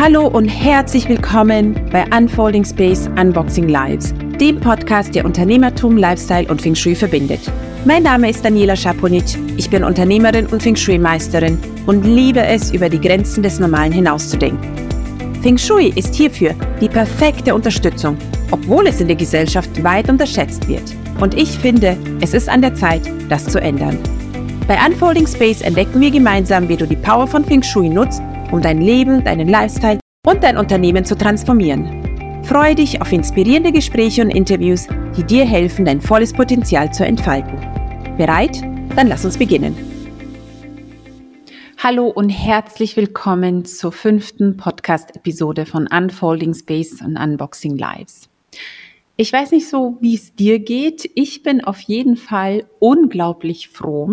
Hallo und herzlich willkommen bei Unfolding Space Unboxing Lives, dem Podcast, der Unternehmertum, Lifestyle und Feng Shui verbindet. Mein Name ist Daniela Schaponic, ich bin Unternehmerin und Feng Shui-Meisterin und liebe es, über die Grenzen des Normalen hinauszudenken. Feng Shui ist hierfür die perfekte Unterstützung, obwohl es in der Gesellschaft weit unterschätzt wird. Und ich finde, es ist an der Zeit, das zu ändern. Bei Unfolding Space entdecken wir gemeinsam, wie du die Power von Feng Shui nutzt, um dein Leben, deinen Lifestyle und dein Unternehmen zu transformieren. Freue dich auf inspirierende Gespräche und Interviews, die dir helfen, dein volles Potenzial zu entfalten. Bereit? Dann lass uns beginnen. Hallo und herzlich willkommen zur fünften Podcast-Episode von Unfolding Space und Unboxing Lives. Ich weiß nicht so, wie es dir geht. Ich bin auf jeden Fall unglaublich froh,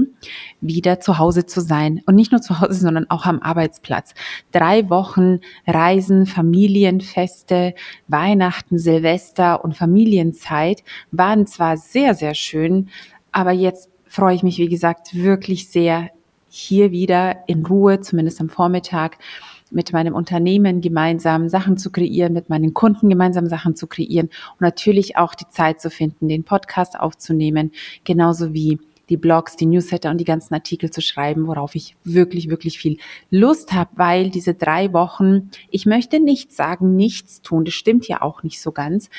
wieder zu Hause zu sein. Und nicht nur zu Hause, sondern auch am Arbeitsplatz. Drei Wochen Reisen, Familienfeste, Weihnachten, Silvester und Familienzeit waren zwar sehr, sehr schön, aber jetzt freue ich mich, wie gesagt, wirklich sehr, hier wieder in Ruhe, zumindest am Vormittag, mit meinem Unternehmen gemeinsam Sachen zu kreieren, mit meinen Kunden gemeinsam Sachen zu kreieren und natürlich auch die Zeit zu finden, den Podcast aufzunehmen, genauso wie die Blogs, die Newsletter und die ganzen Artikel zu schreiben, worauf ich wirklich, wirklich viel Lust habe, weil diese drei Wochen, ich möchte nicht sagen, nichts tun, das stimmt ja auch nicht so ganz,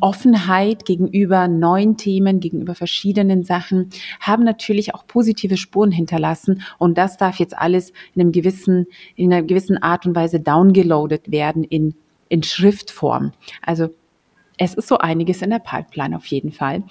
Offenheit gegenüber neuen Themen, gegenüber verschiedenen Sachen, haben natürlich auch positive Spuren hinterlassen. Und das darf jetzt alles in einem gewissen, in einer gewissen Art und Weise downgeloadet werden in, in Schriftform. Also es ist so einiges in der Pipeline auf jeden Fall.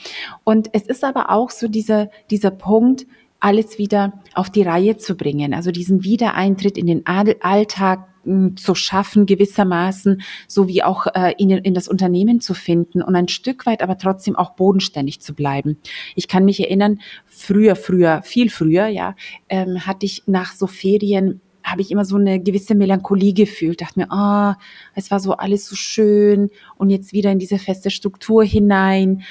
Und es ist aber auch so dieser, dieser Punkt, alles wieder auf die Reihe zu bringen. Also diesen Wiedereintritt in den Alltag zu schaffen, gewissermaßen, sowie auch äh, in, in das Unternehmen zu finden und ein Stück weit aber trotzdem auch bodenständig zu bleiben. Ich kann mich erinnern, früher, früher, viel früher, ja, ähm, hatte ich nach so Ferien habe ich immer so eine gewisse Melancholie gefühlt, dachte mir, ah, oh, es war so alles so schön und jetzt wieder in diese feste Struktur hinein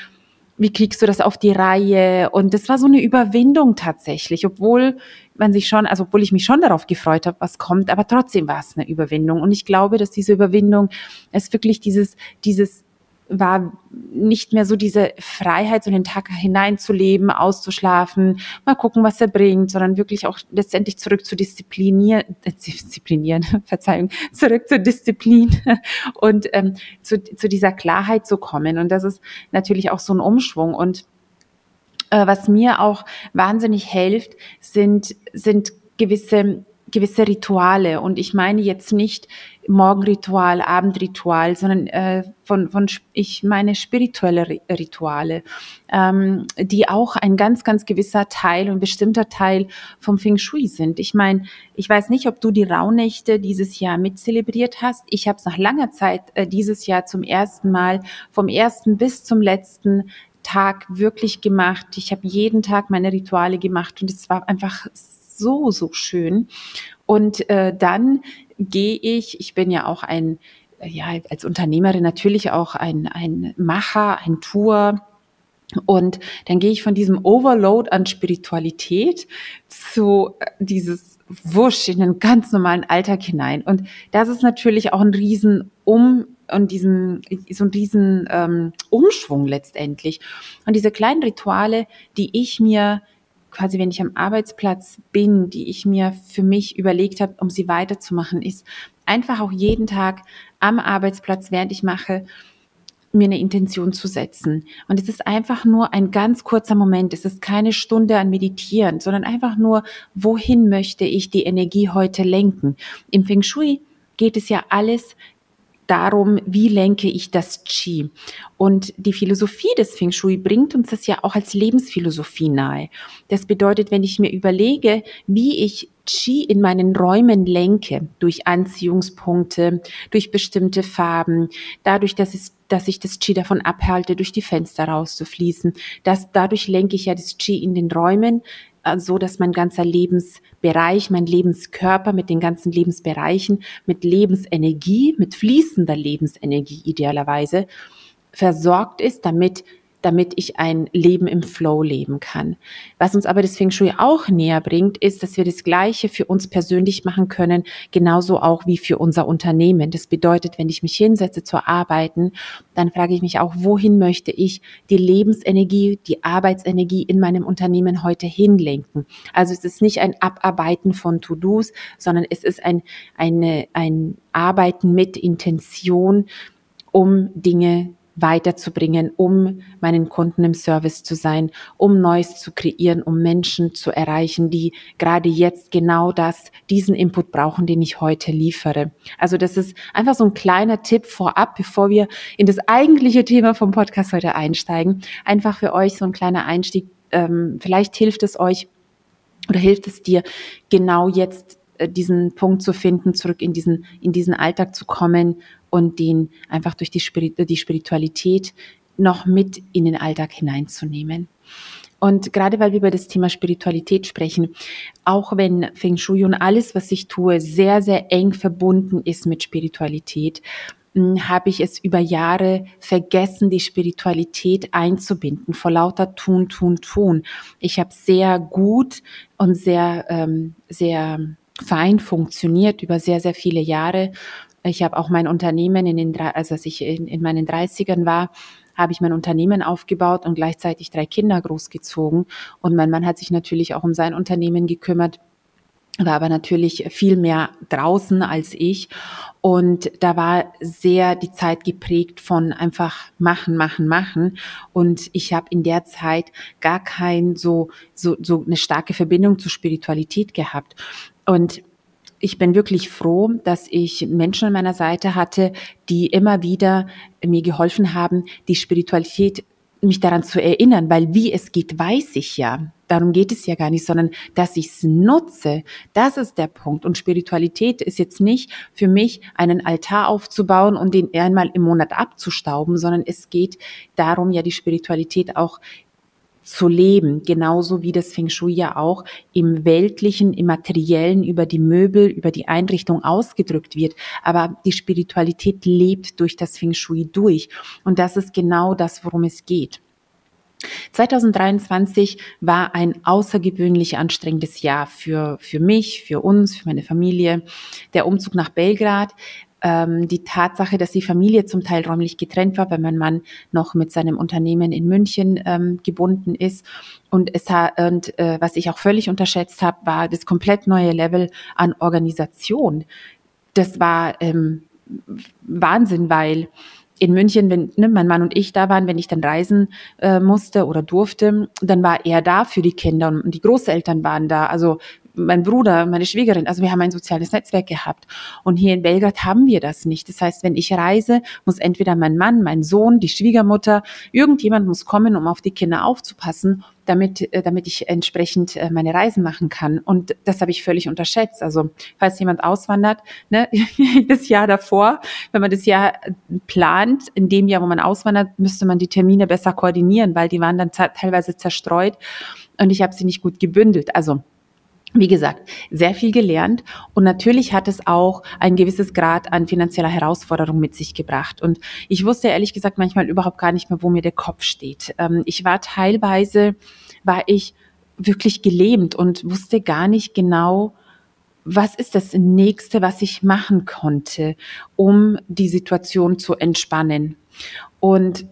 wie kriegst du das auf die Reihe? Und das war so eine Überwindung tatsächlich, obwohl man sich schon, also obwohl ich mich schon darauf gefreut habe, was kommt, aber trotzdem war es eine Überwindung. Und ich glaube, dass diese Überwindung es wirklich dieses, dieses war nicht mehr so diese Freiheit, so den Tag hineinzuleben, auszuschlafen, mal gucken, was er bringt, sondern wirklich auch letztendlich zurück zu disziplinieren, äh, disziplinieren, Verzeihung, zurück zur Disziplin und ähm, zu, zu dieser Klarheit zu kommen. Und das ist natürlich auch so ein Umschwung. Und äh, was mir auch wahnsinnig hilft, sind, sind gewisse gewisse Rituale. Und ich meine jetzt nicht Morgenritual, Abendritual, sondern äh, von, von, ich meine spirituelle Rituale, ähm, die auch ein ganz, ganz gewisser Teil und bestimmter Teil vom Feng Shui sind. Ich meine, ich weiß nicht, ob du die Rauhnächte dieses Jahr mitzelebriert hast. Ich habe es nach langer Zeit äh, dieses Jahr zum ersten Mal vom ersten bis zum letzten Tag wirklich gemacht. Ich habe jeden Tag meine Rituale gemacht und es war einfach so, so schön. Und äh, dann gehe ich, ich bin ja auch ein, ja, als Unternehmerin natürlich auch ein, ein Macher, ein Tour. Und dann gehe ich von diesem Overload an Spiritualität zu äh, dieses Wusch in den ganz normalen Alltag hinein. Und das ist natürlich auch ein Riesen um und diesem so ein riesen ähm, Umschwung letztendlich. Und diese kleinen Rituale, die ich mir quasi, wenn ich am Arbeitsplatz bin, die ich mir für mich überlegt habe, um sie weiterzumachen, ist einfach auch jeden Tag am Arbeitsplatz, während ich mache, mir eine Intention zu setzen. Und es ist einfach nur ein ganz kurzer Moment. Es ist keine Stunde an Meditieren, sondern einfach nur, wohin möchte ich die Energie heute lenken? Im Feng Shui geht es ja alles darum, wie lenke ich das Qi. Und die Philosophie des Feng Shui bringt uns das ja auch als Lebensphilosophie nahe. Das bedeutet, wenn ich mir überlege, wie ich Qi in meinen Räumen lenke, durch Anziehungspunkte, durch bestimmte Farben, dadurch, dass, es, dass ich das Qi davon abhalte, durch die Fenster rauszufließen, dass dadurch lenke ich ja das Qi in den Räumen, so dass mein ganzer Lebensbereich, mein Lebenskörper mit den ganzen Lebensbereichen, mit Lebensenergie, mit fließender Lebensenergie idealerweise versorgt ist, damit damit ich ein Leben im Flow leben kann. Was uns aber das Feng Shui auch näher bringt, ist, dass wir das Gleiche für uns persönlich machen können, genauso auch wie für unser Unternehmen. Das bedeutet, wenn ich mich hinsetze zu arbeiten, dann frage ich mich auch, wohin möchte ich die Lebensenergie, die Arbeitsenergie in meinem Unternehmen heute hinlenken? Also es ist nicht ein Abarbeiten von To-Dos, sondern es ist ein, eine, ein Arbeiten mit Intention, um Dinge weiterzubringen, um meinen Kunden im Service zu sein, um Neues zu kreieren, um Menschen zu erreichen, die gerade jetzt genau das, diesen Input brauchen, den ich heute liefere. Also das ist einfach so ein kleiner Tipp vorab, bevor wir in das eigentliche Thema vom Podcast heute einsteigen. Einfach für euch so ein kleiner Einstieg. Ähm, vielleicht hilft es euch oder hilft es dir genau jetzt äh, diesen Punkt zu finden, zurück in diesen, in diesen Alltag zu kommen und den einfach durch die, Spirit die Spiritualität noch mit in den Alltag hineinzunehmen. Und gerade weil wir über das Thema Spiritualität sprechen, auch wenn Feng Shui und alles, was ich tue, sehr, sehr eng verbunden ist mit Spiritualität, hm, habe ich es über Jahre vergessen, die Spiritualität einzubinden, vor lauter Tun, Tun, Tun. Ich habe sehr gut und sehr, ähm, sehr fein funktioniert über sehr, sehr viele Jahre. Ich habe auch mein Unternehmen in den, also als ich in, in meinen 30ern war, habe ich mein Unternehmen aufgebaut und gleichzeitig drei Kinder großgezogen. Und mein Mann hat sich natürlich auch um sein Unternehmen gekümmert war aber natürlich viel mehr draußen als ich. Und da war sehr die Zeit geprägt von einfach machen, machen, machen. Und ich habe in der Zeit gar kein so, so, so eine starke Verbindung zur Spiritualität gehabt. Und ich bin wirklich froh, dass ich Menschen an meiner Seite hatte, die immer wieder mir geholfen haben, die Spiritualität mich daran zu erinnern, weil wie es geht, weiß ich ja. Darum geht es ja gar nicht, sondern dass ich es nutze. Das ist der Punkt. Und Spiritualität ist jetzt nicht für mich, einen Altar aufzubauen und den einmal im Monat abzustauben, sondern es geht darum, ja die Spiritualität auch zu leben, genauso wie das Feng Shui ja auch im weltlichen, im materiellen, über die Möbel, über die Einrichtung ausgedrückt wird. Aber die Spiritualität lebt durch das Feng Shui durch. Und das ist genau das, worum es geht. 2023 war ein außergewöhnlich anstrengendes Jahr für, für mich, für uns, für meine Familie. Der Umzug nach Belgrad ähm, die Tatsache, dass die Familie zum Teil räumlich getrennt war, weil mein Mann noch mit seinem Unternehmen in München ähm, gebunden ist. Und es hat, und äh, was ich auch völlig unterschätzt habe, war das komplett neue Level an Organisation. Das war ähm, Wahnsinn, weil in München, wenn ne, mein Mann und ich da waren, wenn ich dann reisen äh, musste oder durfte, dann war er da für die Kinder und die Großeltern waren da. Also mein Bruder, meine Schwiegerin, also wir haben ein soziales Netzwerk gehabt. Und hier in Belgrad haben wir das nicht. Das heißt, wenn ich reise, muss entweder mein Mann, mein Sohn, die Schwiegermutter, irgendjemand muss kommen, um auf die Kinder aufzupassen, damit, äh, damit ich entsprechend äh, meine Reisen machen kann. Und das habe ich völlig unterschätzt. Also falls jemand auswandert, ne, das Jahr davor, wenn man das Jahr plant, in dem Jahr, wo man auswandert, müsste man die Termine besser koordinieren, weil die waren dann teilweise zerstreut und ich habe sie nicht gut gebündelt. Also wie gesagt, sehr viel gelernt und natürlich hat es auch ein gewisses Grad an finanzieller Herausforderung mit sich gebracht. Und ich wusste ehrlich gesagt manchmal überhaupt gar nicht mehr, wo mir der Kopf steht. Ähm, ich war teilweise, war ich wirklich gelähmt und wusste gar nicht genau, was ist das nächste, was ich machen konnte, um die Situation zu entspannen. Und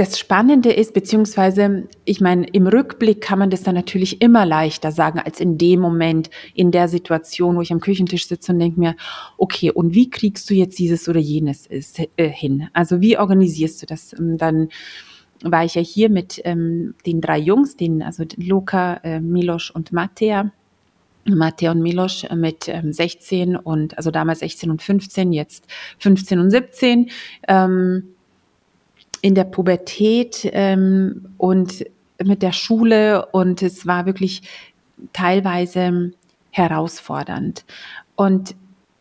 das Spannende ist, beziehungsweise, ich meine, im Rückblick kann man das dann natürlich immer leichter sagen, als in dem Moment, in der Situation, wo ich am Küchentisch sitze und denke mir, okay, und wie kriegst du jetzt dieses oder jenes ist, äh, hin? Also wie organisierst du das? Ähm, dann war ich ja hier mit ähm, den drei Jungs, den, also Luca, äh, Milos und Mattea. Mattea und Milos mit ähm, 16 und, also damals 16 und 15, jetzt 15 und 17. Ähm, in der Pubertät ähm, und mit der Schule und es war wirklich teilweise herausfordernd. Und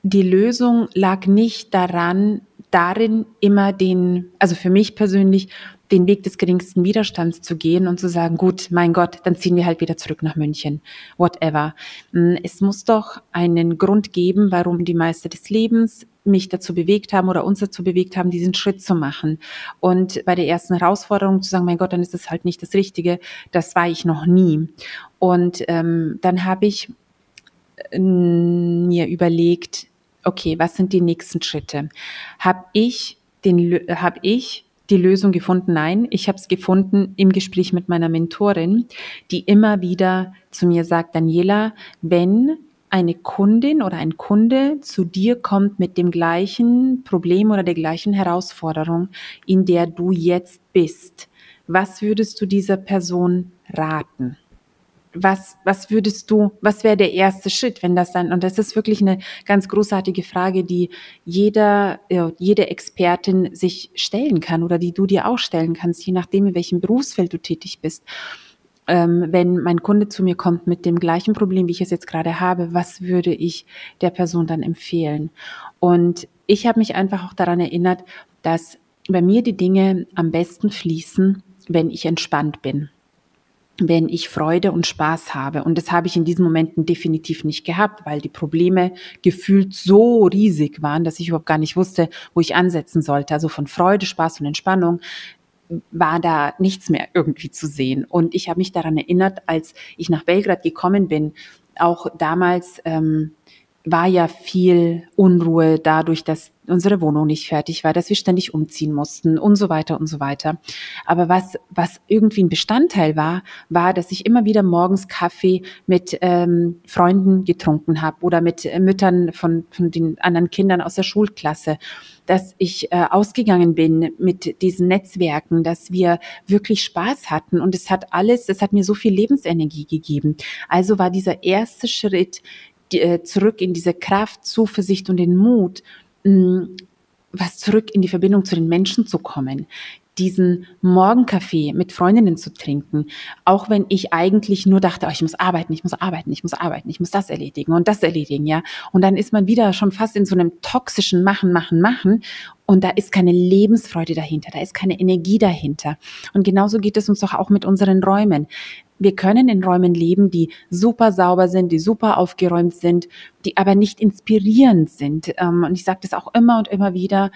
die Lösung lag nicht daran, darin immer den, also für mich persönlich, den Weg des geringsten Widerstands zu gehen und zu sagen, gut, mein Gott, dann ziehen wir halt wieder zurück nach München, whatever. Hm, es muss doch einen Grund geben, warum die Meister des Lebens mich dazu bewegt haben oder uns dazu bewegt haben, diesen Schritt zu machen. Und bei der ersten Herausforderung zu sagen, mein Gott, dann ist das halt nicht das Richtige, das war ich noch nie. Und ähm, dann habe ich äh, mir überlegt, okay, was sind die nächsten Schritte? Habe ich den, habe ich die Lösung gefunden? Nein, ich habe es gefunden im Gespräch mit meiner Mentorin, die immer wieder zu mir sagt, Daniela, wenn eine Kundin oder ein Kunde zu dir kommt mit dem gleichen Problem oder der gleichen Herausforderung, in der du jetzt bist, was würdest du dieser Person raten? Was, was würdest du, was wäre der erste Schritt, wenn das dann, und das ist wirklich eine ganz großartige Frage, die jeder, jede Expertin sich stellen kann oder die du dir auch stellen kannst, je nachdem, in welchem Berufsfeld du tätig bist ähm, wenn mein Kunde zu mir kommt mit dem gleichen Problem, wie ich es jetzt gerade habe, was würde ich der Person dann empfehlen? Und ich habe mich einfach auch daran erinnert, dass bei mir die Dinge am besten fließen, wenn ich entspannt bin wenn ich Freude und Spaß habe. Und das habe ich in diesen Momenten definitiv nicht gehabt, weil die Probleme gefühlt so riesig waren, dass ich überhaupt gar nicht wusste, wo ich ansetzen sollte. Also von Freude, Spaß und Entspannung war da nichts mehr irgendwie zu sehen. Und ich habe mich daran erinnert, als ich nach Belgrad gekommen bin, auch damals ähm, war ja viel Unruhe dadurch, dass unsere Wohnung nicht fertig war, dass wir ständig umziehen mussten und so weiter und so weiter. Aber was, was irgendwie ein Bestandteil war, war, dass ich immer wieder morgens Kaffee mit ähm, Freunden getrunken habe oder mit äh, Müttern von, von den anderen Kindern aus der Schulklasse, dass ich äh, ausgegangen bin mit diesen Netzwerken, dass wir wirklich Spaß hatten und es hat alles, es hat mir so viel Lebensenergie gegeben. Also war dieser erste Schritt, die, äh, zurück in diese Kraft, Zuversicht und den Mut, mh, mm, was zurück in die Verbindung zu den Menschen zu kommen, diesen Morgenkaffee mit Freundinnen zu trinken, auch wenn ich eigentlich nur dachte, oh, ich muss arbeiten, ich muss arbeiten, ich muss arbeiten, ich muss das erledigen und das erledigen, ja. Und dann ist man wieder schon fast in so einem toxischen Machen, Machen, Machen und da ist keine Lebensfreude dahinter, da ist keine Energie dahinter. Und genauso geht es uns doch auch mit unseren Räumen wir können in Räumen leben, die super sauber sind, die super aufgeräumt sind, die aber nicht inspirierend sind. Ähm, und ich sage das auch immer und immer wieder.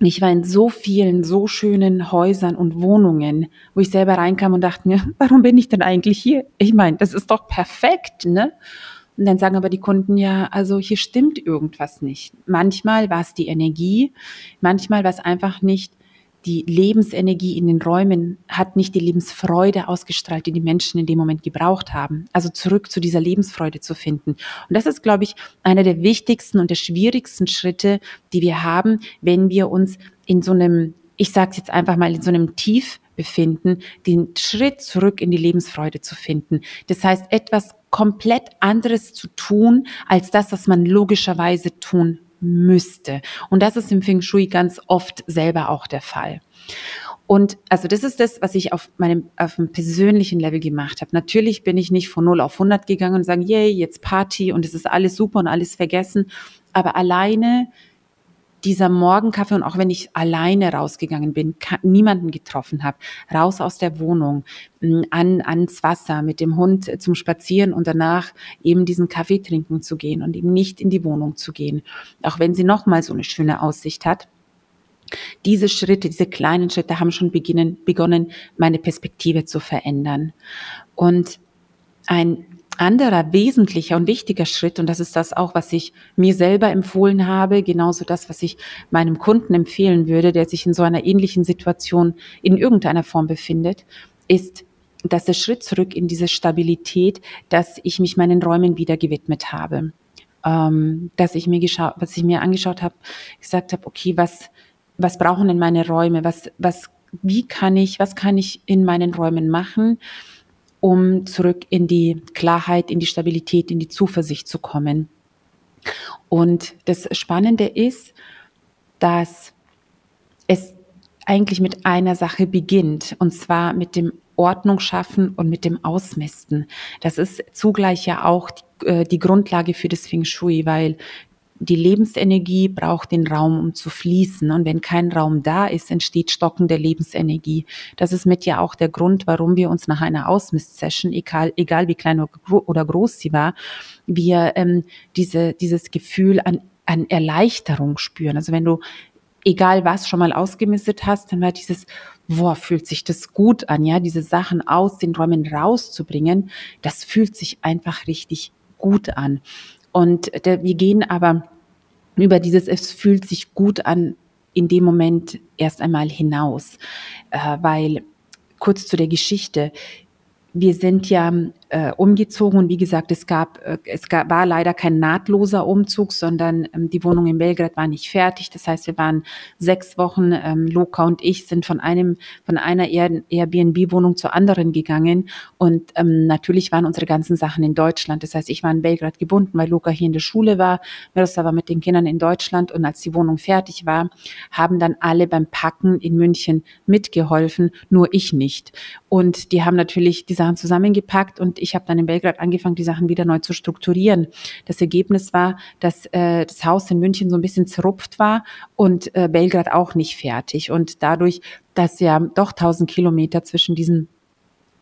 Ich war in so vielen, so schönen Häusern und Wohnungen, wo ich selber reinkam und dachte mir, warum bin ich denn eigentlich hier? Ich meine, das ist doch perfekt, ne? Und dann sagen aber die Kunden, ja, also hier stimmt irgendwas nicht. Manchmal war es die Energie, manchmal war es einfach nicht die Lebensenergie in den Räumen hat nicht die Lebensfreude ausgestrahlt, die die Menschen in dem Moment gebraucht haben. Also zurück zu dieser Lebensfreude zu finden. Und das ist, glaube ich, einer der wichtigsten und der schwierigsten Schritte, die wir haben, wenn wir uns in so einem, ich sage es jetzt einfach mal, in so einem Tief befinden, den Schritt zurück in die Lebensfreude zu finden. Das heißt, etwas komplett anderes zu tun, als das, was man logischerweise tun müsste. Und das ist im Feng Shui ganz oft selber auch der Fall. Und also das ist das, was ich auf meinem auf einem persönlichen Level gemacht habe. Natürlich bin ich nicht von 0 auf 100 gegangen und sagen, yay, jetzt Party und es ist alles super und alles vergessen. Aber alleine dieser Morgenkaffee und auch wenn ich alleine rausgegangen bin, niemanden getroffen habe, raus aus der Wohnung, an, ans Wasser mit dem Hund zum Spazieren und danach eben diesen Kaffee trinken zu gehen und eben nicht in die Wohnung zu gehen, auch wenn sie nochmal so eine schöne Aussicht hat. Diese Schritte, diese kleinen Schritte haben schon beginnen, begonnen, meine Perspektive zu verändern. Und ein anderer wesentlicher und wichtiger Schritt, und das ist das auch, was ich mir selber empfohlen habe, genauso das, was ich meinem Kunden empfehlen würde, der sich in so einer ähnlichen Situation in irgendeiner Form befindet, ist, dass der Schritt zurück in diese Stabilität, dass ich mich meinen Räumen wieder gewidmet habe. Ähm, dass ich mir geschaut, was ich mir angeschaut habe, gesagt habe, okay, was, was brauchen denn meine Räume? Was, was, wie kann ich, was kann ich in meinen Räumen machen? Um zurück in die Klarheit, in die Stabilität, in die Zuversicht zu kommen. Und das Spannende ist, dass es eigentlich mit einer Sache beginnt, und zwar mit dem Ordnung schaffen und mit dem Ausmisten. Das ist zugleich ja auch die, äh, die Grundlage für das Feng Shui, weil die Lebensenergie braucht den Raum, um zu fließen. Und wenn kein Raum da ist, entsteht Stocken der Lebensenergie. Das ist mit ja auch der Grund, warum wir uns nach einer Ausmistsession, egal, egal wie klein oder groß sie war, wir ähm, diese, dieses Gefühl an, an Erleichterung spüren. Also wenn du egal was schon mal ausgemistet hast, dann war dieses, boah, fühlt sich das gut an, ja, diese Sachen aus den Räumen rauszubringen, das fühlt sich einfach richtig gut an. Und wir gehen aber über dieses, es fühlt sich gut an, in dem Moment erst einmal hinaus, äh, weil kurz zu der Geschichte. Wir sind ja äh, umgezogen und wie gesagt, es gab, äh, es gab, war leider kein nahtloser Umzug, sondern ähm, die Wohnung in Belgrad war nicht fertig. Das heißt, wir waren sechs Wochen, ähm, Luca und ich sind von einem, von einer Airbnb-Wohnung zur anderen gegangen und ähm, natürlich waren unsere ganzen Sachen in Deutschland. Das heißt, ich war in Belgrad gebunden, weil Luca hier in der Schule war, Miroslav war mit den Kindern in Deutschland und als die Wohnung fertig war, haben dann alle beim Packen in München mitgeholfen, nur ich nicht. Und die haben natürlich die Sachen zusammengepackt und ich habe dann in Belgrad angefangen, die Sachen wieder neu zu strukturieren. Das Ergebnis war, dass äh, das Haus in München so ein bisschen zerrupft war und äh, Belgrad auch nicht fertig. Und dadurch, dass ja doch 1000 Kilometer zwischen diesen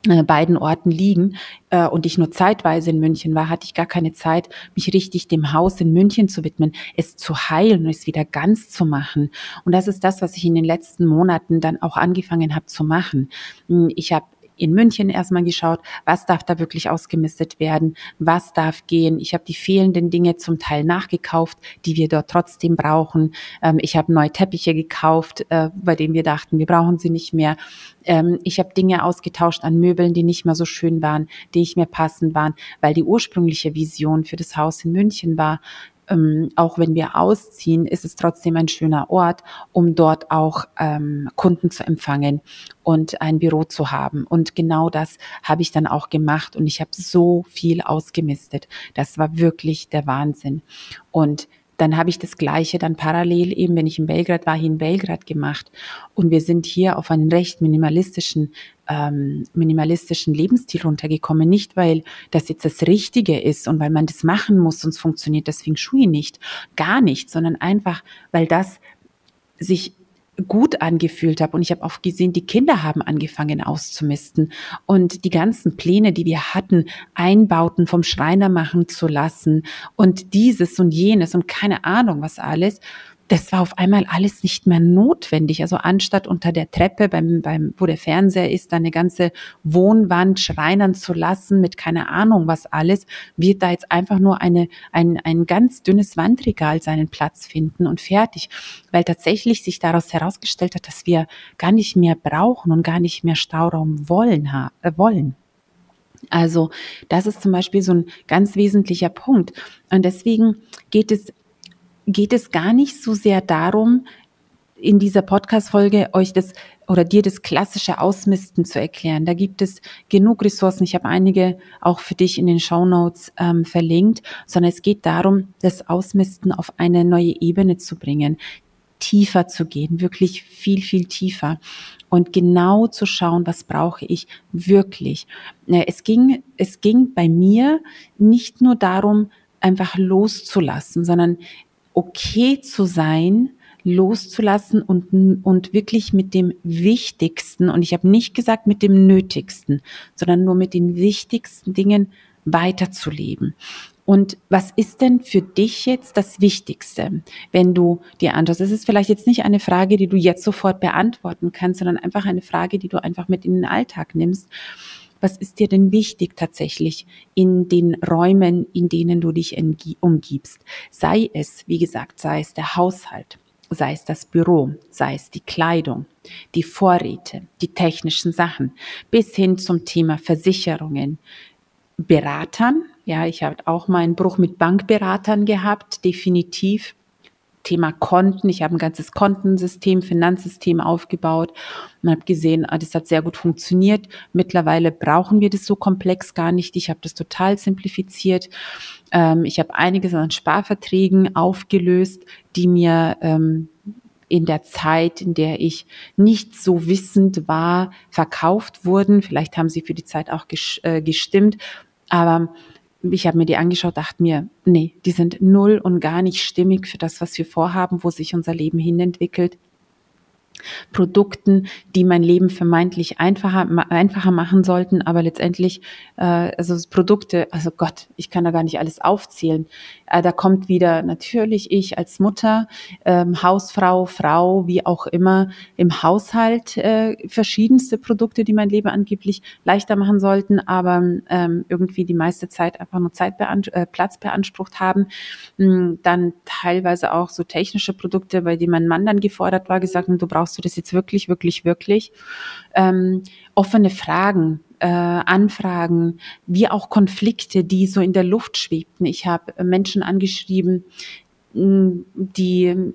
äh, beiden Orten liegen äh, und ich nur zeitweise in München war, hatte ich gar keine Zeit, mich richtig dem Haus in München zu widmen, es zu heilen und es wieder ganz zu machen. Und das ist das, was ich in den letzten Monaten dann auch angefangen habe zu machen. Hm, ich habe in München erstmal geschaut, was darf da wirklich ausgemistet werden, was darf gehen. Ich habe die fehlenden Dinge zum Teil nachgekauft, die wir dort trotzdem brauchen. Ähm, ich habe neue Teppiche gekauft, äh, bei denen wir dachten, wir brauchen sie nicht mehr. Ähm, ich habe Dinge ausgetauscht an Möbeln, die nicht mehr so schön waren, die nicht mehr passend waren, weil die ursprüngliche Vision für das Haus in München war, ähm, auch wenn wir ausziehen, ist es trotzdem ein schöner Ort, um dort auch ähm, Kunden zu empfangen und ein Büro zu haben. Und genau das habe ich dann auch gemacht und ich habe so viel ausgemistet. Das war wirklich der Wahnsinn. Und dann habe ich das Gleiche dann parallel eben, wenn ich in Belgrad war, hier in Belgrad gemacht. Und wir sind hier auf einen recht minimalistischen, ähm, minimalistischen Lebensstil runtergekommen. Nicht, weil das jetzt das Richtige ist und weil man das machen muss, sonst funktioniert das Feng Shui nicht. Gar nicht, sondern einfach, weil das sich gut angefühlt habe. Und ich habe auch gesehen, die Kinder haben angefangen auszumisten. Und die ganzen Pläne, die wir hatten, Einbauten vom Schreiner machen zu lassen und dieses und jenes und keine Ahnung was alles das war auf einmal alles nicht mehr notwendig. Also anstatt unter der Treppe, beim, beim, wo der Fernseher ist, eine ganze Wohnwand schreinern zu lassen mit keine Ahnung was alles, wird da jetzt einfach nur eine, ein, ein ganz dünnes Wandregal seinen Platz finden und fertig. Weil tatsächlich sich daraus herausgestellt hat, dass wir gar nicht mehr brauchen und gar nicht mehr Stauraum wollen. Äh, wollen. Also das ist zum Beispiel so ein ganz wesentlicher Punkt. Und deswegen geht es geht es gar nicht so sehr darum, in dieser Podcast-Folge euch das oder dir das klassische Ausmisten zu erklären. Da gibt es genug Ressourcen. Ich habe einige auch für dich in den Show Notes ähm, verlinkt, sondern es geht darum, das Ausmisten auf eine neue Ebene zu bringen, tiefer zu gehen, wirklich viel, viel tiefer und genau zu schauen, was brauche ich wirklich. Es ging, es ging bei mir nicht nur darum, einfach loszulassen, sondern okay zu sein, loszulassen und, und wirklich mit dem Wichtigsten, und ich habe nicht gesagt mit dem Nötigsten, sondern nur mit den wichtigsten Dingen weiterzuleben. Und was ist denn für dich jetzt das Wichtigste, wenn du dir anschaust? Das ist vielleicht jetzt nicht eine Frage, die du jetzt sofort beantworten kannst, sondern einfach eine Frage, die du einfach mit in den Alltag nimmst was ist dir denn wichtig tatsächlich in den Räumen, in denen du dich umgibst? Sei es, wie gesagt, sei es der Haushalt, sei es das Büro, sei es die Kleidung, die Vorräte, die technischen Sachen, bis hin zum Thema Versicherungen, Beratern. Ja, ich habe auch mal einen Bruch mit Bankberatern gehabt, definitiv. Thema Konten. Ich habe ein ganzes Kontensystem, Finanzsystem aufgebaut und habe gesehen, ah, das hat sehr gut funktioniert. Mittlerweile brauchen wir das so komplex gar nicht. Ich habe das total simplifiziert. Ähm, ich habe einiges an Sparverträgen aufgelöst, die mir ähm, in der Zeit, in der ich nicht so wissend war, verkauft wurden. Vielleicht haben sie für die Zeit auch äh, gestimmt, aber ich habe mir die angeschaut, dachte mir, nee, die sind null und gar nicht stimmig für das, was wir vorhaben, wo sich unser Leben hinentwickelt. Produkten, die mein Leben vermeintlich einfacher, einfacher machen sollten, aber letztendlich, äh, also Produkte, also Gott, ich kann da gar nicht alles aufzählen. Äh, da kommt wieder natürlich ich als Mutter, ähm, Hausfrau, Frau, wie auch immer, im Haushalt äh, verschiedenste Produkte, die mein Leben angeblich leichter machen sollten, aber ähm, irgendwie die meiste Zeit einfach nur Zeit äh, Platz beansprucht haben. Hm, dann teilweise auch so technische Produkte, bei denen mein Mann dann gefordert war, gesagt, du brauchst brauchst du das jetzt wirklich, wirklich, wirklich? Ähm, offene Fragen, äh, Anfragen, wie auch Konflikte, die so in der Luft schwebten. Ich habe Menschen angeschrieben, die,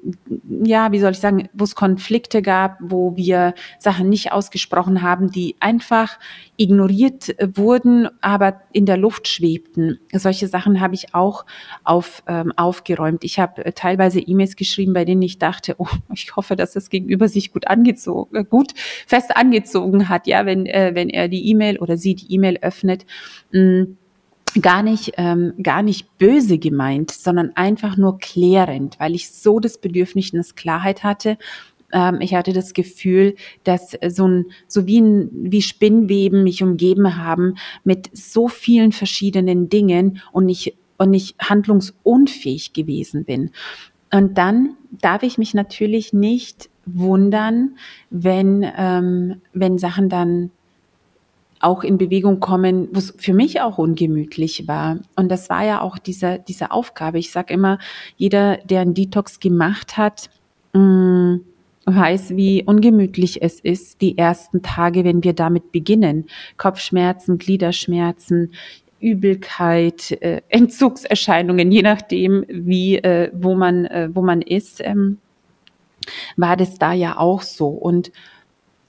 ja, wie soll ich sagen, wo es Konflikte gab, wo wir Sachen nicht ausgesprochen haben, die einfach ignoriert wurden, aber in der Luft schwebten. Solche Sachen habe ich auch auf, ähm, aufgeräumt. Ich habe äh, teilweise E-Mails geschrieben, bei denen ich dachte, oh, ich hoffe, dass das Gegenüber sich gut angezogen, äh, gut fest angezogen hat, ja, wenn, äh, wenn er die E-Mail oder sie die E-Mail öffnet. Mh, gar nicht, ähm, gar nicht böse gemeint, sondern einfach nur klärend, weil ich so das Bedürfnis Klarheit hatte. Ähm, ich hatte das Gefühl, dass so ein, so wie ein, wie Spinnweben mich umgeben haben mit so vielen verschiedenen Dingen und ich, und ich handlungsunfähig gewesen bin. Und dann darf ich mich natürlich nicht wundern, wenn, ähm, wenn Sachen dann auch in Bewegung kommen, wo es für mich auch ungemütlich war. Und das war ja auch diese, diese Aufgabe. Ich sage immer, jeder, der einen Detox gemacht hat, mm, weiß, wie ungemütlich es ist, die ersten Tage, wenn wir damit beginnen. Kopfschmerzen, Gliederschmerzen, Übelkeit, äh, Entzugserscheinungen, je nachdem, wie, äh, wo man, äh, wo man ist, ähm, war das da ja auch so. Und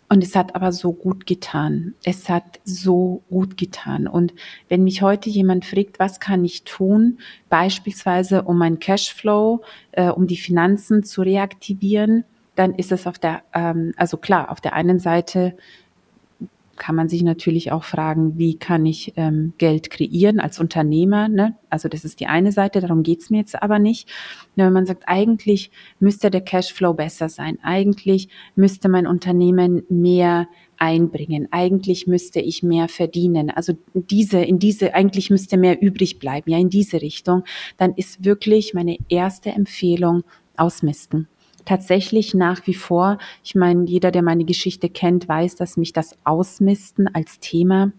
und es hat aber so gut getan. Es hat so gut getan. Und wenn mich heute jemand fragt, was kann ich tun, beispielsweise um mein Cashflow, äh, um die Finanzen zu reaktivieren, dann ist es auf der, ähm, also klar, auf der einen Seite kann man sich natürlich auch fragen, wie kann ich ähm, Geld kreieren als Unternehmer. Ne? Also das ist die eine Seite, darum geht's mir jetzt aber nicht. Wenn man sagt, eigentlich müsste der Cashflow besser sein, eigentlich müsste mein Unternehmen mehr einbringen, eigentlich müsste ich mehr verdienen. Also diese, in diese, eigentlich müsste mehr übrig bleiben, ja, in diese Richtung, dann ist wirklich meine erste Empfehlung ausmisten tatsächlich nach wie vor, ich meine, jeder, der meine Geschichte kennt, weiß, dass mich das Ausmisten als Thema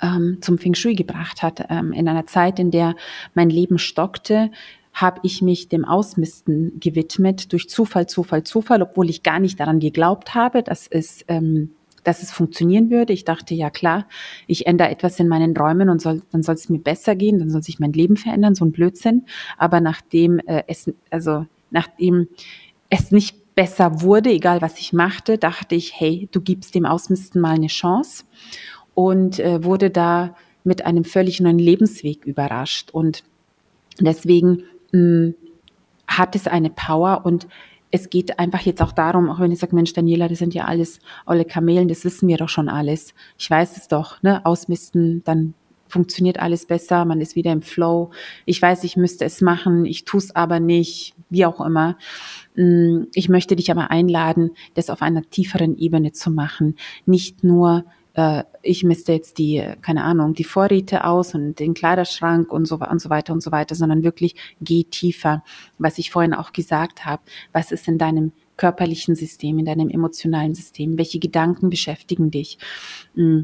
ähm, zum Feng Shui gebracht hat. Ähm, in einer Zeit, in der mein Leben stockte, habe ich mich dem Ausmisten gewidmet durch Zufall, Zufall, Zufall, obwohl ich gar nicht daran geglaubt habe, dass es ähm, dass es funktionieren würde. Ich dachte, ja klar, ich ändere etwas in meinen Räumen und soll, dann soll es mir besser gehen, dann soll sich mein Leben verändern, so ein Blödsinn. Aber nachdem äh, es, also nachdem es nicht besser wurde, egal was ich machte, dachte ich, hey, du gibst dem Ausmisten mal eine Chance und äh, wurde da mit einem völlig neuen Lebensweg überrascht. Und deswegen mh, hm, hat es eine Power und es geht einfach jetzt auch darum, auch wenn ich sage, Mensch, Daniela, das sind ja alles alle Kamelen, das wissen wir doch schon alles. Ich weiß es doch, ne? Ausmisten, dann funktioniert alles besser, man ist wieder im Flow. Ich weiß, ich müsste es machen, ich tue es aber nicht, wie auch immer. Mm, ich möchte dich aber einladen, das auf einer tieferen Ebene zu machen. Nicht nur äh, ich misste jetzt die, keine Ahnung, die Vorräte aus und den Kleiderschrank und so, und so weiter und so weiter, sondern wirklich geh tiefer. Was ich vorhin auch gesagt habe, was ist in deinem körperlichen System, in deinem emotionalen System? Welche Gedanken beschäftigen dich? Mm.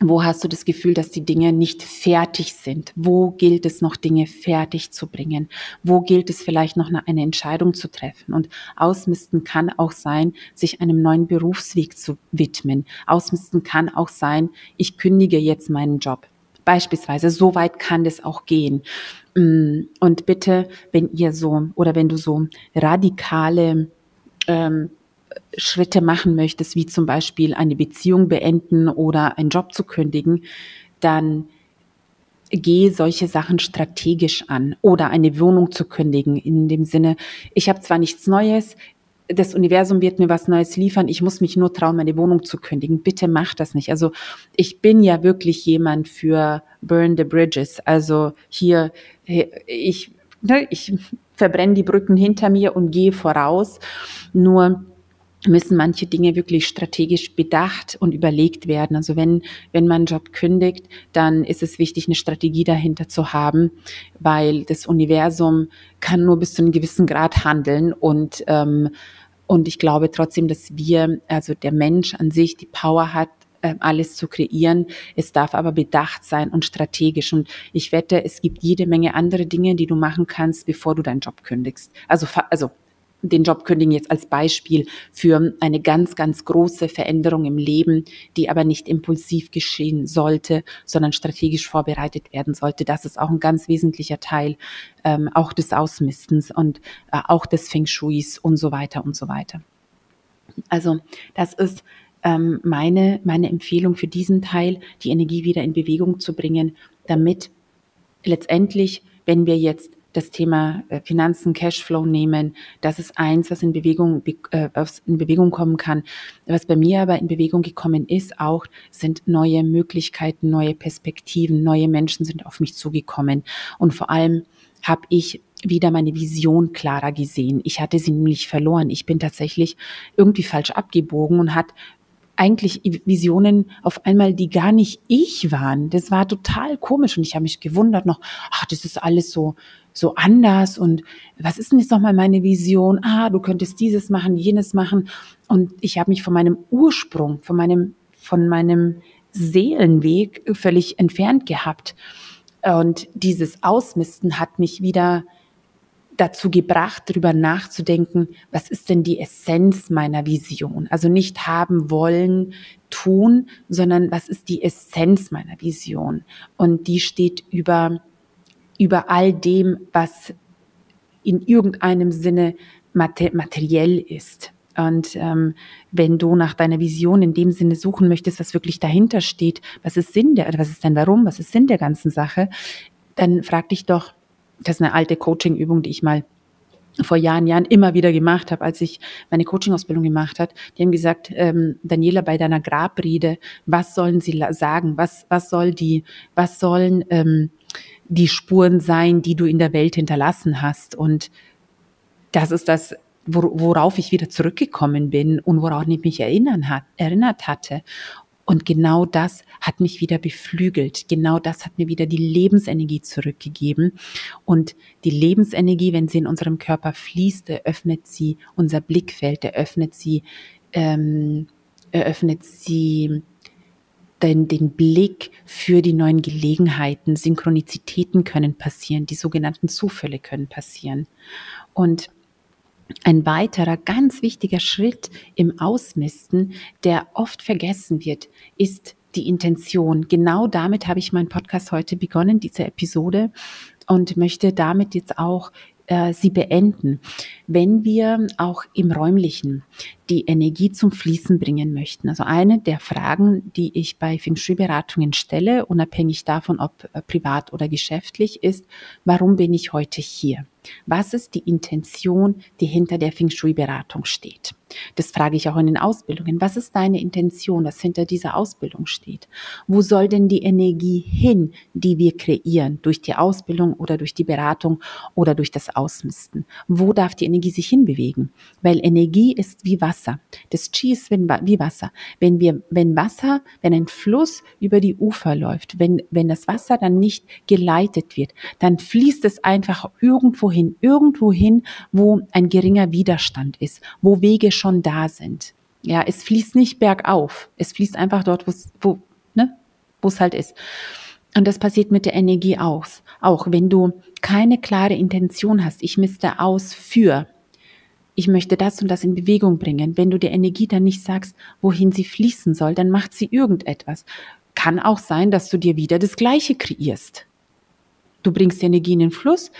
Wo hast du das Gefühl, dass die Dinge nicht fertig sind? Wo gilt es noch, Dinge fertig zu bringen? Wo gilt es vielleicht noch eine Entscheidung zu treffen? Und Ausmisten kann auch sein, sich einem neuen Berufsweg zu widmen. Ausmisten kann auch sein, ich kündige jetzt meinen Job. Beispielsweise, so weit kann das auch gehen. Mm, und bitte, wenn ihr so oder wenn du so radikale ähm, Schritte machen möchtest, wie zum Beispiel eine Beziehung beenden oder einen Job zu kündigen, dann geh solche Sachen strategisch an oder eine Wohnung zu kündigen in dem Sinne, ich habe zwar nichts Neues, das Universum wird mir was Neues liefern, ich muss mich nur trauen, meine Wohnung zu kündigen. Bitte mach das nicht. Also ich bin ja wirklich jemand für Burn the Bridges. Also hier, ich, ne, ich verbrenne die Brücken hinter mir und gehe voraus. Nur müssen manche Dinge wirklich strategisch bedacht und überlegt werden. Also wenn, wenn man einen Job kündigt, dann ist es wichtig, eine Strategie dahinter zu haben, weil das Universum kann nur bis zu einem gewissen Grad handeln und, ähm, und ich glaube trotzdem, dass wir, also der Mensch an sich die Power hat, ähm, alles zu kreieren. Es darf aber bedacht sein und strategisch. Und ich wette, es gibt jede Menge andere Dinge, die du machen kannst, bevor du deinen Job kündigst. Also, also den Job kündigen jetzt als Beispiel für eine ganz, ganz große Veränderung im Leben, die aber nicht impulsiv geschehen sollte, sondern strategisch vorbereitet werden sollte. Das ist auch ein ganz wesentlicher Teil ähm, auch des Ausmistens und äh, auch des Feng Shuis und so weiter und so weiter. Also das ist ähm, meine, meine Empfehlung für diesen Teil, die Energie wieder in Bewegung zu bringen, damit letztendlich, wenn wir jetzt das Thema äh, Finanzen, Cashflow nehmen. Das ist eins, was in Bewegung, äh, in Bewegung kommen kann. Was bei mir aber in Bewegung gekommen ist, auch sind neue Möglichkeiten, neue Perspektiven, neue Menschen sind auf mich zugekommen. Und vor allem habe ich wieder meine Vision klarer gesehen. Ich hatte sie nämlich verloren. Ich bin tatsächlich irgendwie falsch abgebogen und hat eigentlich Visionen auf einmal, die gar nicht ich waren. Das war total komisch und ich habe mich gewundert noch, ach, das ist alles so so anders und was ist denn jetzt nochmal meine Vision? Ah, du könntest dieses machen, jenes machen und ich habe mich von meinem Ursprung, von meinem von meinem Seelenweg völlig entfernt gehabt. Und dieses Ausmisten hat mich wieder dazu gebracht, darüber nachzudenken, was ist denn die Essenz meiner Vision? Also nicht haben wollen, tun, sondern was ist die Essenz meiner Vision? Und die steht über, über all dem, was in irgendeinem Sinne materiell ist. Und ähm, wenn du nach deiner Vision in dem Sinne suchen möchtest, was wirklich dahinter steht, was ist Sinn der, was ist denn warum, was ist Sinn der ganzen Sache, dann frag dich doch, das ist eine alte Coaching-Übung, die ich mal vor Jahren, Jahren immer wieder gemacht habe, als ich meine Coaching-Ausbildung gemacht hat. Die haben gesagt, ähm, Daniela, bei deiner Grabrede, was sollen sie sagen? Was, was soll die, was sollen ähm, die Spuren sein, die du in der Welt hinterlassen hast? Und das ist das, worauf ich wieder zurückgekommen bin und worauf ich mich erinnern hat, erinnert hatte. Und genau das hat mich wieder beflügelt. Genau das hat mir wieder die Lebensenergie zurückgegeben. Und die Lebensenergie, wenn sie in unserem Körper fließt, eröffnet sie unser Blickfeld, eröffnet sie, ähm, eröffnet sie den, den Blick für die neuen Gelegenheiten. Synchronizitäten können passieren, die sogenannten Zufälle können passieren. Und ein weiterer ganz wichtiger Schritt im Ausmisten, der oft vergessen wird, ist die Intention. Genau damit habe ich meinen Podcast heute begonnen, diese Episode, und möchte damit jetzt auch äh, sie beenden. Wenn wir auch im räumlichen die Energie zum Fließen bringen möchten. Also eine der Fragen, die ich bei Feng Shui Beratungen stelle, unabhängig davon, ob äh, privat oder geschäftlich, ist, warum bin ich heute hier? Was ist die Intention, die hinter der Feng Shui-Beratung steht? Das frage ich auch in den Ausbildungen. Was ist deine Intention, was hinter dieser Ausbildung steht? Wo soll denn die Energie hin, die wir kreieren, durch die Ausbildung oder durch die Beratung oder durch das Ausmisten? Wo darf die Energie sich hinbewegen? Weil Energie ist wie Wasser. Das Qi ist wie Wasser. Wenn wir, wenn Wasser, wenn ein Fluss über die Ufer läuft, wenn, wenn das Wasser dann nicht geleitet wird, dann fließt es einfach irgendwo hin irgendwo hin, wo ein geringer Widerstand ist, wo Wege schon da sind. Ja, es fließt nicht bergauf. Es fließt einfach dort, wo, ne, wo es halt ist. Und das passiert mit der Energie auch. Auch wenn du keine klare Intention hast, ich misste aus für, ich möchte das und das in Bewegung bringen. Wenn du der Energie dann nicht sagst, wohin sie fließen soll, dann macht sie irgendetwas. Kann auch sein, dass du dir wieder das Gleiche kreierst. Du bringst die Energie in den Fluss,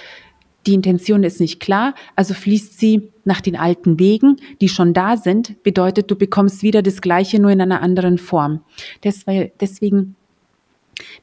die Intention ist nicht klar, also fließt sie nach den alten Wegen, die schon da sind, bedeutet, du bekommst wieder das Gleiche, nur in einer anderen Form. Deswegen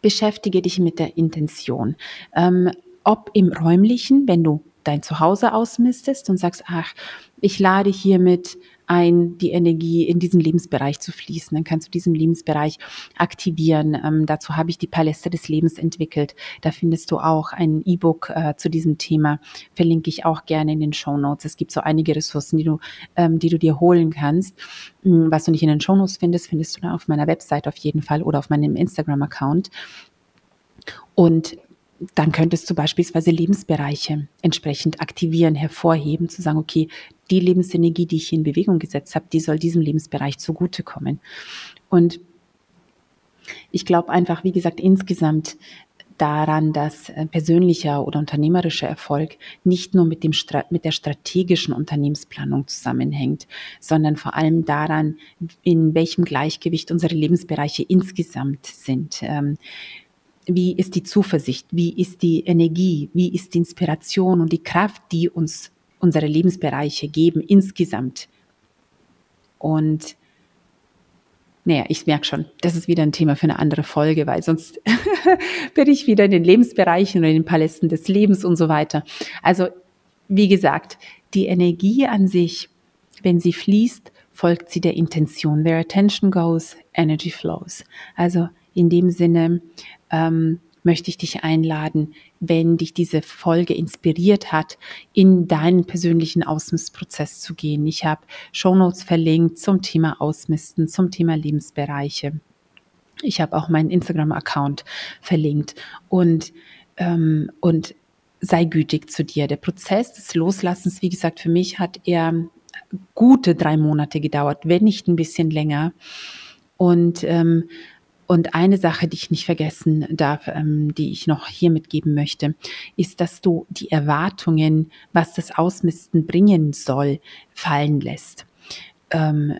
beschäftige dich mit der Intention. Ähm, ob im räumlichen, wenn du dein Zuhause ausmistest und sagst, ach, ich lade hiermit ein, die Energie in diesen Lebensbereich zu fließen. Dann kannst du diesen Lebensbereich aktivieren. Ähm, dazu habe ich die Paläste des Lebens entwickelt. Da findest du auch ein E-Book äh, zu diesem Thema. Verlinke ich auch gerne in den Show Notes. Es gibt so einige Ressourcen, die du, ähm, die du dir holen kannst. Hm, was du nicht in den Show Notes findest, findest du dann auf meiner Website auf jeden Fall oder auf meinem Instagram-Account. Und dann könntest du beispielsweise Lebensbereiche entsprechend aktivieren, hervorheben, zu sagen, okay, die Lebensenergie, die ich hier in Bewegung gesetzt habe, die soll diesem Lebensbereich zugutekommen. Und ich glaube einfach, wie gesagt, insgesamt daran, dass äh, persönlicher oder unternehmerischer Erfolg nicht nur mit, dem, mit der strategischen Unternehmensplanung zusammenhängt, sondern vor allem daran, in welchem Gleichgewicht unsere Lebensbereiche insgesamt sind. Ähm, wie ist die Zuversicht, wie ist die Energie, wie ist die Inspiration und die Kraft, die uns unsere Lebensbereiche geben insgesamt. Und naja, ich merke schon, das ist wieder ein Thema für eine andere Folge, weil sonst bin ich wieder in den Lebensbereichen oder in den Palästen des Lebens und so weiter. Also, wie gesagt, die Energie an sich, wenn sie fließt, folgt sie der Intention. Where attention goes, energy flows. Also in dem Sinne, ähm, möchte ich dich einladen, wenn dich diese Folge inspiriert hat, in deinen persönlichen Ausmistprozess zu gehen. Ich habe Shownotes verlinkt zum Thema Ausmisten, zum Thema Lebensbereiche. Ich habe auch meinen Instagram-Account verlinkt und, ähm, und sei gütig zu dir. Der Prozess des Loslassens, wie gesagt, für mich hat er gute drei Monate gedauert, wenn nicht ein bisschen länger. Und ähm, und eine Sache, die ich nicht vergessen darf, ähm, die ich noch hier mitgeben möchte, ist, dass du die Erwartungen, was das Ausmisten bringen soll, fallen lässt. Ähm,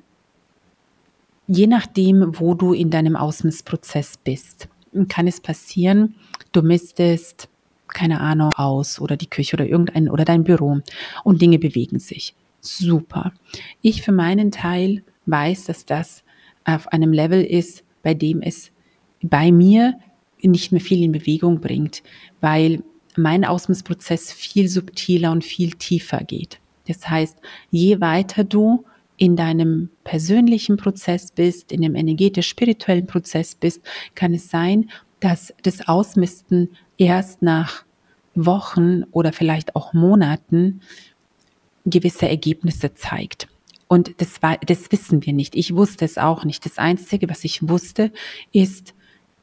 je nachdem, wo du in deinem Ausmistprozess bist, kann es passieren, du mistest, keine Ahnung, aus oder die Küche oder irgendein oder dein Büro und Dinge bewegen sich. Super. Ich für meinen Teil weiß, dass das auf einem Level ist, bei dem es bei mir nicht mehr viel in Bewegung bringt, weil mein Ausmissprozess viel subtiler und viel tiefer geht. Das heißt, je weiter du in deinem persönlichen Prozess bist, in dem energetisch-spirituellen Prozess bist, kann es sein, dass das Ausmisten erst nach Wochen oder vielleicht auch Monaten gewisse Ergebnisse zeigt. Und das, war, das wissen wir nicht. Ich wusste es auch nicht. Das Einzige, was ich wusste, ist,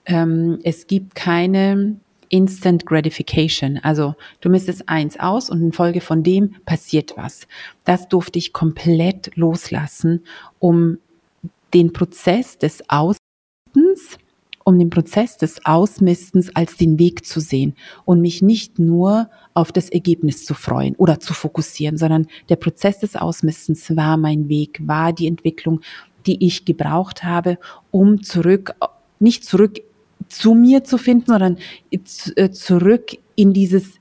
ähm, es gibt keine Instant Gratification. Also du misstest eins aus und in Folge von dem passiert was. Das durfte ich komplett loslassen, um den Prozess des Ausmistens, um den Prozess des Ausmistens als den Weg zu sehen und mich nicht nur auf das Ergebnis zu freuen oder zu fokussieren, sondern der Prozess des Ausmistens war mein Weg, war die Entwicklung, die ich gebraucht habe, um zurück, nicht zurück zu mir zu finden, sondern äh, zurück in dieses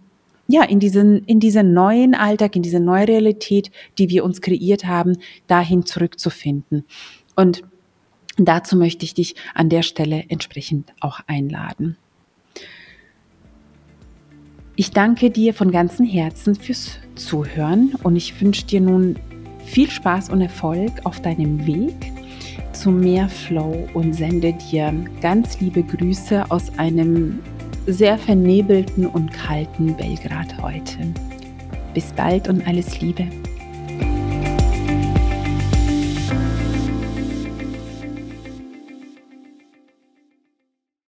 ja, in diesen, in diesen neuen Alltag, in diese neue Realität, die wir uns kreiert haben, dahin zurückzufinden. Und dazu möchte ich dich an der Stelle entsprechend auch einladen. Ich danke dir von ganzem Herzen fürs Zuhören und ich wünsche dir nun viel Spaß und Erfolg auf deinem Weg zu mehr Flow und sende dir ganz liebe Grüße aus einem sehr vernebelten und kalten Belgrad heute. Bis bald und alles Liebe.